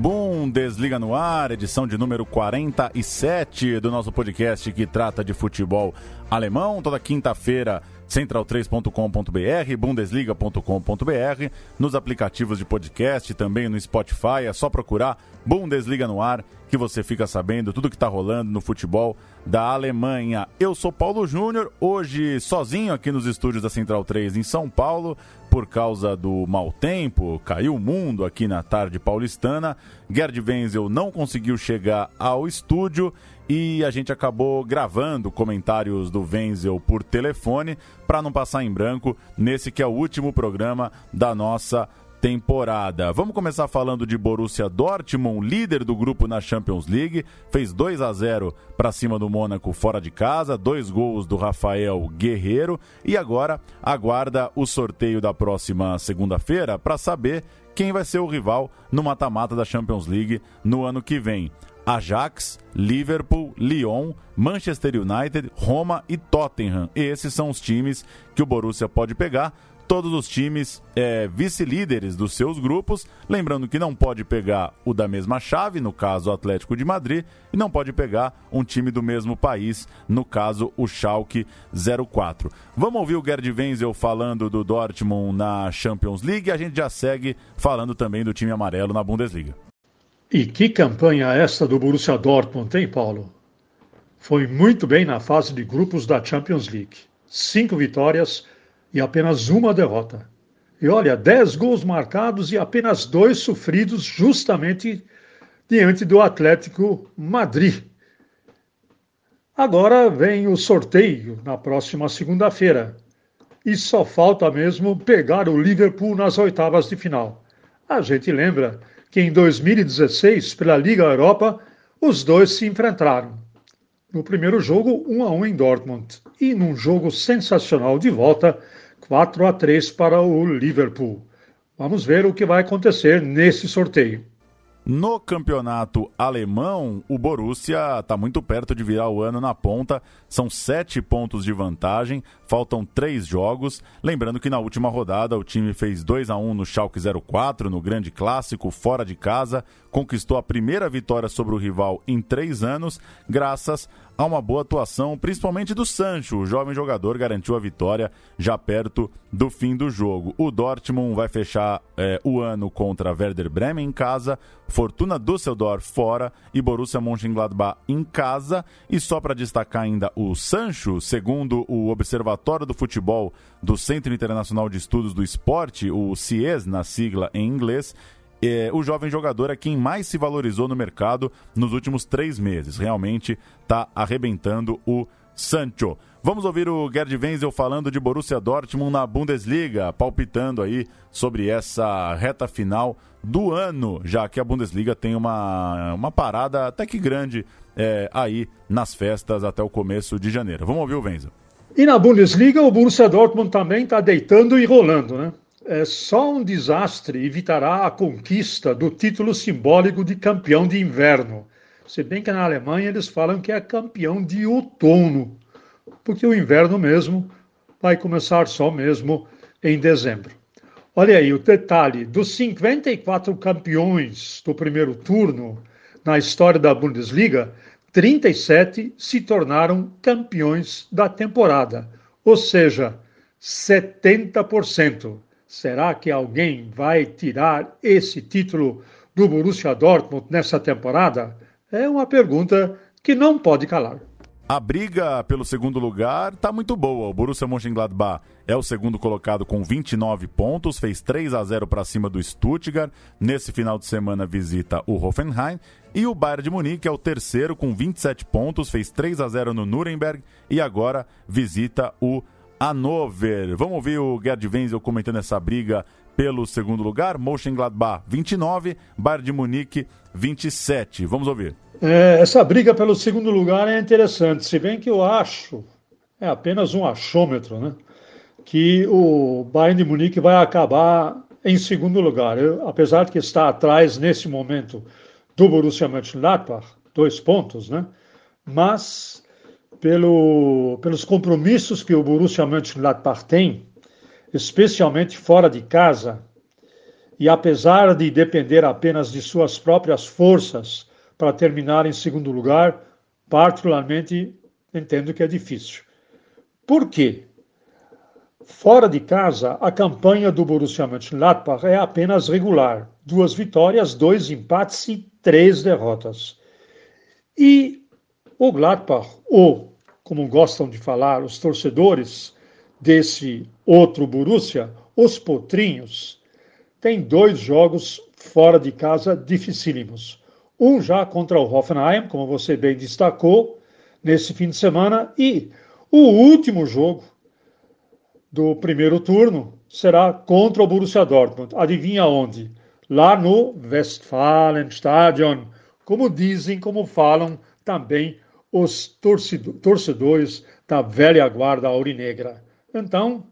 Bundesliga no ar, edição de número 47 do nosso podcast que trata de futebol alemão. Toda quinta-feira, central3.com.br, bundesliga.com.br, nos aplicativos de podcast, também no Spotify. É só procurar Bundesliga no ar que você fica sabendo tudo que está rolando no futebol da Alemanha. Eu sou Paulo Júnior, hoje sozinho aqui nos estúdios da Central 3 em São Paulo por causa do mau tempo, caiu o mundo aqui na tarde paulistana. Gerd Wenzel não conseguiu chegar ao estúdio e a gente acabou gravando comentários do Wenzel por telefone para não passar em branco nesse que é o último programa da nossa temporada. Vamos começar falando de Borussia Dortmund, líder do grupo na Champions League, fez 2 a 0 para cima do Mônaco fora de casa, dois gols do Rafael Guerreiro e agora aguarda o sorteio da próxima segunda-feira para saber quem vai ser o rival no mata-mata da Champions League no ano que vem. Ajax, Liverpool, Lyon, Manchester United, Roma e Tottenham. Esses são os times que o Borussia pode pegar todos os times é, vice-líderes dos seus grupos. Lembrando que não pode pegar o da mesma chave, no caso o Atlético de Madrid, e não pode pegar um time do mesmo país, no caso o Schalke 04. Vamos ouvir o Gerd Wenzel falando do Dortmund na Champions League a gente já segue falando também do time amarelo na Bundesliga. E que campanha esta do Borussia Dortmund, hein, Paulo? Foi muito bem na fase de grupos da Champions League. Cinco vitórias e apenas uma derrota. E olha, dez gols marcados e apenas dois sofridos justamente diante do Atlético Madrid. Agora vem o sorteio na próxima segunda-feira. E só falta mesmo pegar o Liverpool nas oitavas de final. A gente lembra que em 2016, pela Liga Europa, os dois se enfrentaram. No primeiro jogo, 1 a 1 em Dortmund, e num jogo sensacional de volta, 4 a 3 para o Liverpool. Vamos ver o que vai acontecer nesse sorteio. No campeonato alemão, o Borussia está muito perto de virar o ano na ponta. São sete pontos de vantagem, faltam três jogos. Lembrando que na última rodada o time fez 2 a 1 no Schalke 04, no grande clássico, fora de casa. Conquistou a primeira vitória sobre o rival em três anos, graças a uma boa atuação, principalmente do Sancho. O jovem jogador garantiu a vitória já perto do fim do jogo. O Dortmund vai fechar é, o ano contra Werder Bremen em casa, Fortuna Düsseldorf fora e Borussia Mönchengladbach em casa. E só para destacar ainda o Sancho, segundo o Observatório do Futebol do Centro Internacional de Estudos do Esporte, o CIES na sigla em inglês, é, o jovem jogador é quem mais se valorizou no mercado nos últimos três meses. Realmente está arrebentando o Sancho. Vamos ouvir o Gerd Wenzel falando de Borussia Dortmund na Bundesliga, palpitando aí sobre essa reta final do ano, já que a Bundesliga tem uma, uma parada até que grande é, aí nas festas até o começo de janeiro. Vamos ouvir o Wenzel. E na Bundesliga, o Borussia Dortmund também está deitando e rolando, né? É, só um desastre evitará a conquista do título simbólico de campeão de inverno. Se bem que na Alemanha eles falam que é campeão de outono, porque o inverno mesmo vai começar só mesmo em dezembro. Olha aí o detalhe: dos 54 campeões do primeiro turno na história da Bundesliga, 37 se tornaram campeões da temporada, ou seja, 70%. Será que alguém vai tirar esse título do Borussia Dortmund nessa temporada? É uma pergunta que não pode calar. A briga pelo segundo lugar está muito boa. O Borussia Mönchengladbach é o segundo colocado com 29 pontos, fez 3 a 0 para cima do Stuttgart. Nesse final de semana visita o Hoffenheim e o Bayern de Munique é o terceiro com 27 pontos, fez 3 a 0 no Nuremberg e agora visita o Hannover. Vamos ouvir o Gerd Wenzel comentando essa briga pelo segundo lugar. Mönchengladbach 29, Bayern de Munique 27. Vamos ouvir. É, essa briga pelo segundo lugar é interessante, se bem que eu acho, é apenas um achômetro, né? Que o Bayern de Munique vai acabar em segundo lugar. Eu, apesar de que está atrás nesse momento do Borussia Mönchengladbach, dois pontos, né? Mas pelo, pelos compromissos que o Borussia Mönchengladbach tem, especialmente fora de casa, e apesar de depender apenas de suas próprias forças para terminar em segundo lugar, particularmente entendo que é difícil. Por quê? Fora de casa, a campanha do Borussia Mönchengladbach é apenas regular. Duas vitórias, dois empates e três derrotas. E o Gladbach, ou, como gostam de falar os torcedores desse outro Borussia, os potrinhos, tem dois jogos fora de casa dificílimos. Um já contra o Hoffenheim, como você bem destacou, nesse fim de semana, e o último jogo do primeiro turno será contra o Borussia Dortmund. Adivinha onde? Lá no Westfalenstadion, como dizem, como falam também os torcedores da velha guarda aurinegra. Então,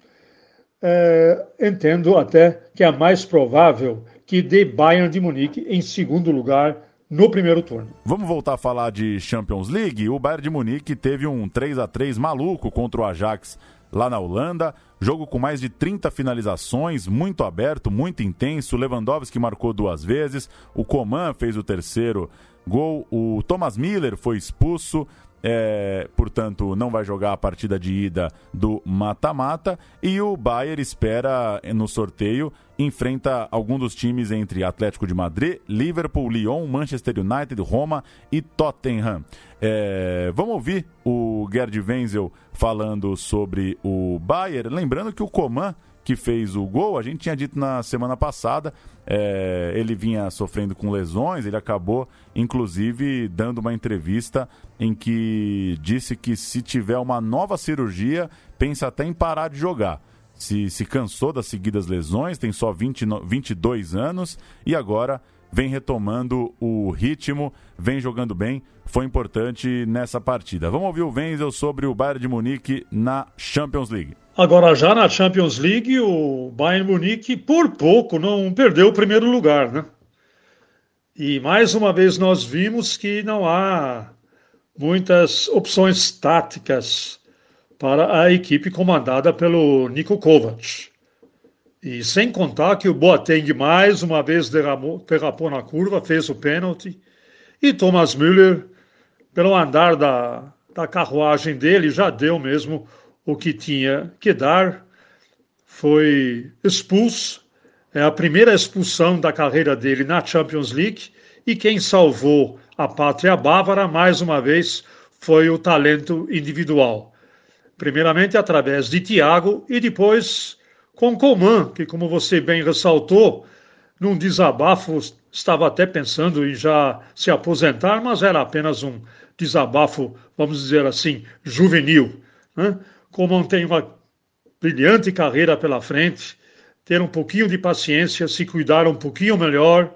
é, entendo até que é mais provável que dê Bayern de Munique em segundo lugar no primeiro turno. Vamos voltar a falar de Champions League. O Bayern de Munique teve um 3 a 3 maluco contra o Ajax lá na Holanda. Jogo com mais de 30 finalizações, muito aberto, muito intenso. Lewandowski marcou duas vezes, o Coman fez o terceiro gol, o Thomas Miller foi expulso é, portanto, não vai jogar a partida de ida do mata-mata. E o Bayern espera no sorteio, enfrenta algum dos times entre Atlético de Madrid, Liverpool, Lyon, Manchester United, Roma e Tottenham. É, vamos ouvir o Gerd Wenzel falando sobre o Bayern. Lembrando que o Coman que fez o gol, a gente tinha dito na semana passada, é, ele vinha sofrendo com lesões, ele acabou, inclusive, dando uma entrevista em que disse que se tiver uma nova cirurgia, pensa até em parar de jogar. Se, se cansou das seguidas lesões, tem só 20, 22 anos e agora vem retomando o ritmo, vem jogando bem, foi importante nessa partida. Vamos ouvir o Wenzel sobre o Bayern de Munique na Champions League. Agora, já na Champions League, o Bayern Munique, por pouco, não perdeu o primeiro lugar, né? E mais uma vez nós vimos que não há muitas opções táticas para a equipe comandada pelo Niko Kovac. E sem contar que o Boateng mais uma vez derramou, derrapou na curva, fez o pênalti, e Thomas Müller, pelo andar da, da carruagem dele, já deu mesmo o que tinha que dar, foi expulso. É a primeira expulsão da carreira dele na Champions League e quem salvou a pátria bávara, mais uma vez, foi o talento individual. Primeiramente através de Thiago e depois com Coman, que, como você bem ressaltou, num desabafo estava até pensando em já se aposentar, mas era apenas um desabafo, vamos dizer assim, juvenil. Né? como tem uma brilhante carreira pela frente, ter um pouquinho de paciência, se cuidar um pouquinho melhor,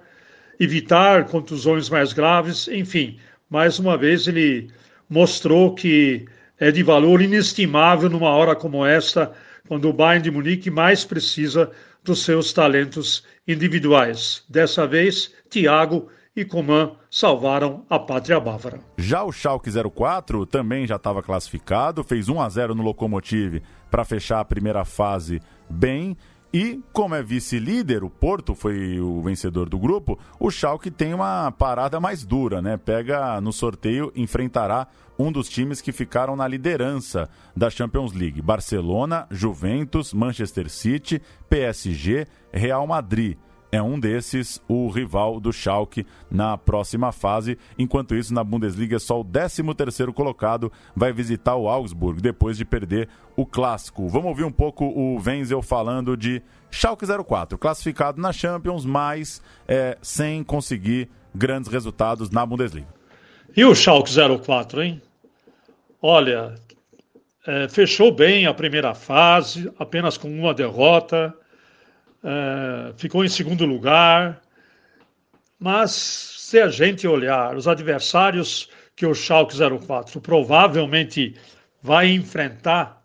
evitar contusões mais graves, enfim, mais uma vez ele mostrou que é de valor inestimável numa hora como esta, quando o Bayern de Munique mais precisa dos seus talentos individuais. Dessa vez, Thiago e Coman salvaram a pátria bávara. Já o Schalke 04 também já estava classificado, fez 1 a 0 no Lokomotiv para fechar a primeira fase bem. E, como é vice-líder, o Porto foi o vencedor do grupo, o Schalke tem uma parada mais dura, né? Pega no sorteio, enfrentará um dos times que ficaram na liderança da Champions League: Barcelona, Juventus, Manchester City, PSG, Real Madrid é um desses, o rival do Schalke na próxima fase. Enquanto isso, na Bundesliga, só o 13º colocado vai visitar o Augsburg depois de perder o clássico. Vamos ouvir um pouco o Wenzel falando de Schalke 04, classificado na Champions, mas é, sem conseguir grandes resultados na Bundesliga. E o Schalke 04, hein? Olha, é, fechou bem a primeira fase, apenas com uma derrota, é, ficou em segundo lugar, mas se a gente olhar os adversários que o Schalke 04 provavelmente vai enfrentar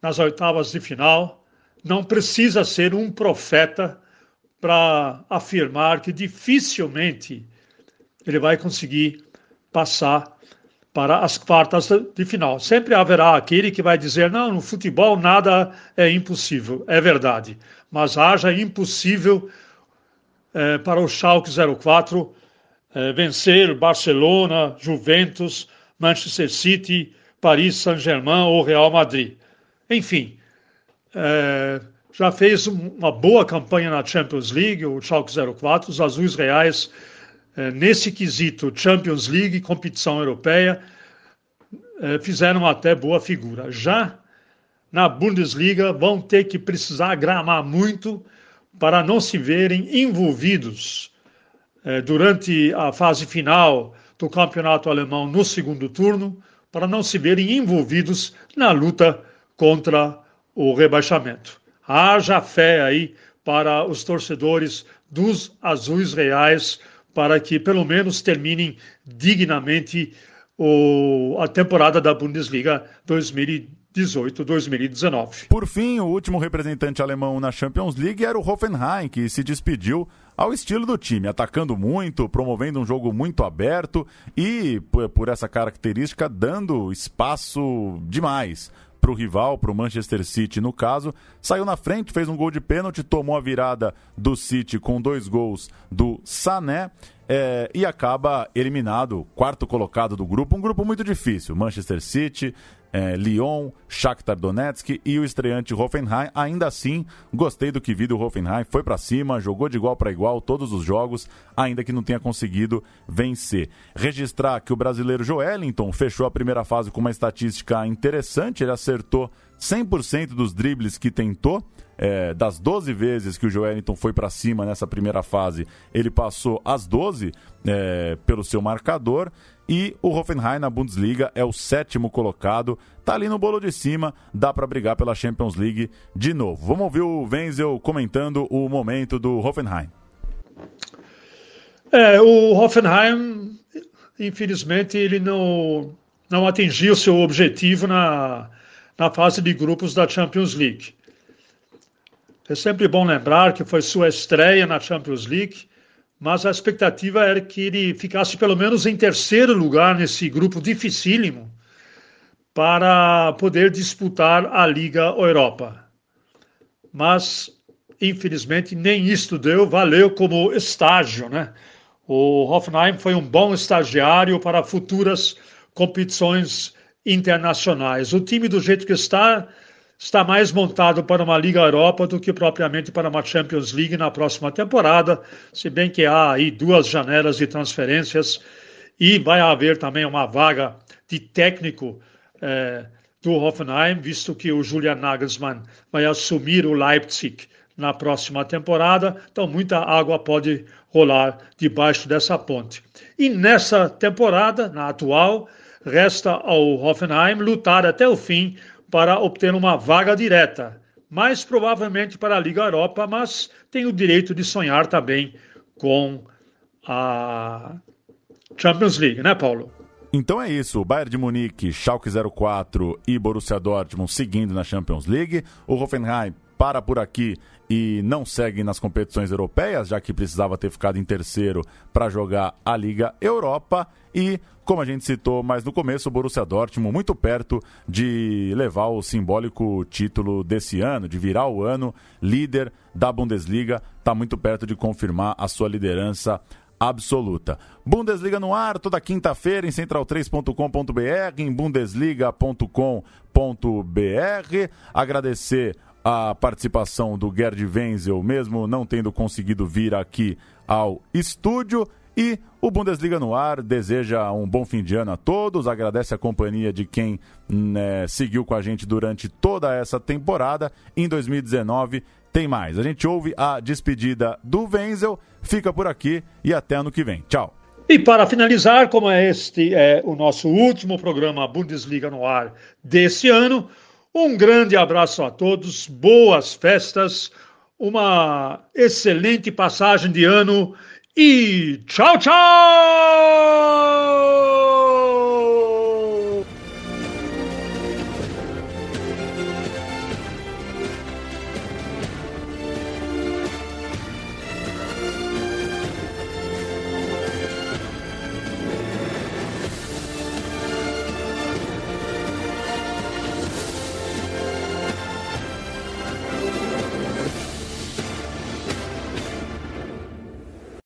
nas oitavas de final, não precisa ser um profeta para afirmar que dificilmente ele vai conseguir passar para as quartas de final. Sempre haverá aquele que vai dizer: não, no futebol nada é impossível. É verdade. Mas haja impossível é, para o Schalke 04 é, vencer Barcelona, Juventus, Manchester City, Paris Saint-Germain ou Real Madrid. Enfim, é, já fez uma boa campanha na Champions League, o Schalke 04, os Azuis Reais nesse quesito Champions League, competição europeia, é, fizeram até boa figura. Já na Bundesliga vão ter que precisar gramar muito para não se verem envolvidos é, durante a fase final do campeonato alemão no segundo turno, para não se verem envolvidos na luta contra o rebaixamento. Haja fé aí para os torcedores dos Azuis Reais para que pelo menos terminem dignamente o, a temporada da Bundesliga 2018-2019. Por fim, o último representante alemão na Champions League era o Hoffenheim, que se despediu ao estilo do time, atacando muito, promovendo um jogo muito aberto e, por essa característica, dando espaço demais para o rival, para o Manchester City no caso. Saiu na frente, fez um gol de pênalti, tomou a virada do City com dois gols do Sané. É, e acaba eliminado, quarto colocado do grupo, um grupo muito difícil. Manchester City, é, Lyon, Shakhtar Donetsk e o estreante Hoffenheim. Ainda assim, gostei do que vi do Hoffenheim, foi para cima, jogou de igual para igual todos os jogos, ainda que não tenha conseguido vencer. Registrar que o brasileiro Joelinton fechou a primeira fase com uma estatística interessante, ele acertou 100% dos dribles que tentou. É, das 12 vezes que o Joelinton foi para cima nessa primeira fase, ele passou as 12 é, pelo seu marcador e o Hoffenheim na Bundesliga é o sétimo colocado, tá ali no bolo de cima, dá para brigar pela Champions League de novo. Vamos ouvir o Wenzel comentando o momento do Hoffenheim. É, o Hoffenheim, infelizmente, ele não, não atingiu seu objetivo na, na fase de grupos da Champions League. É sempre bom lembrar que foi sua estreia na Champions League mas a expectativa era que ele ficasse pelo menos em terceiro lugar nesse grupo dificílimo para poder disputar a Liga Europa. Mas, infelizmente, nem isto deu, valeu como estágio, né? O Hoffenheim foi um bom estagiário para futuras competições internacionais. O time, do jeito que está, está mais montado para uma Liga Europa do que propriamente para uma Champions League na próxima temporada, se bem que há aí duas janelas de transferências e vai haver também uma vaga de técnico eh, do Hoffenheim, visto que o Julian Nagelsmann vai assumir o Leipzig na próxima temporada, então muita água pode rolar debaixo dessa ponte. E nessa temporada, na atual, resta ao Hoffenheim lutar até o fim para obter uma vaga direta, mais provavelmente para a Liga Europa, mas tem o direito de sonhar também com a Champions League, né, Paulo? Então é isso, Bayern de Munique, Schalke 04 e Borussia Dortmund seguindo na Champions League. O Hoffenheim para por aqui e não segue nas competições europeias, já que precisava ter ficado em terceiro para jogar a Liga Europa. E, como a gente citou mais no começo, o Borussia Dortmund muito perto de levar o simbólico título desse ano, de virar o ano líder da Bundesliga, está muito perto de confirmar a sua liderança absoluta. Bundesliga no ar, toda quinta-feira em central3.com.br, em bundesliga.com.br. Agradecer a participação do Gerd Wenzel, mesmo não tendo conseguido vir aqui ao estúdio. E o Bundesliga no ar deseja um bom fim de ano a todos, agradece a companhia de quem né, seguiu com a gente durante toda essa temporada. Em 2019 tem mais. A gente ouve a despedida do Wenzel, fica por aqui e até ano que vem. Tchau. E para finalizar, como este é o nosso último programa Bundesliga no ar desse ano, um grande abraço a todos, boas festas, uma excelente passagem de ano e tchau, tchau!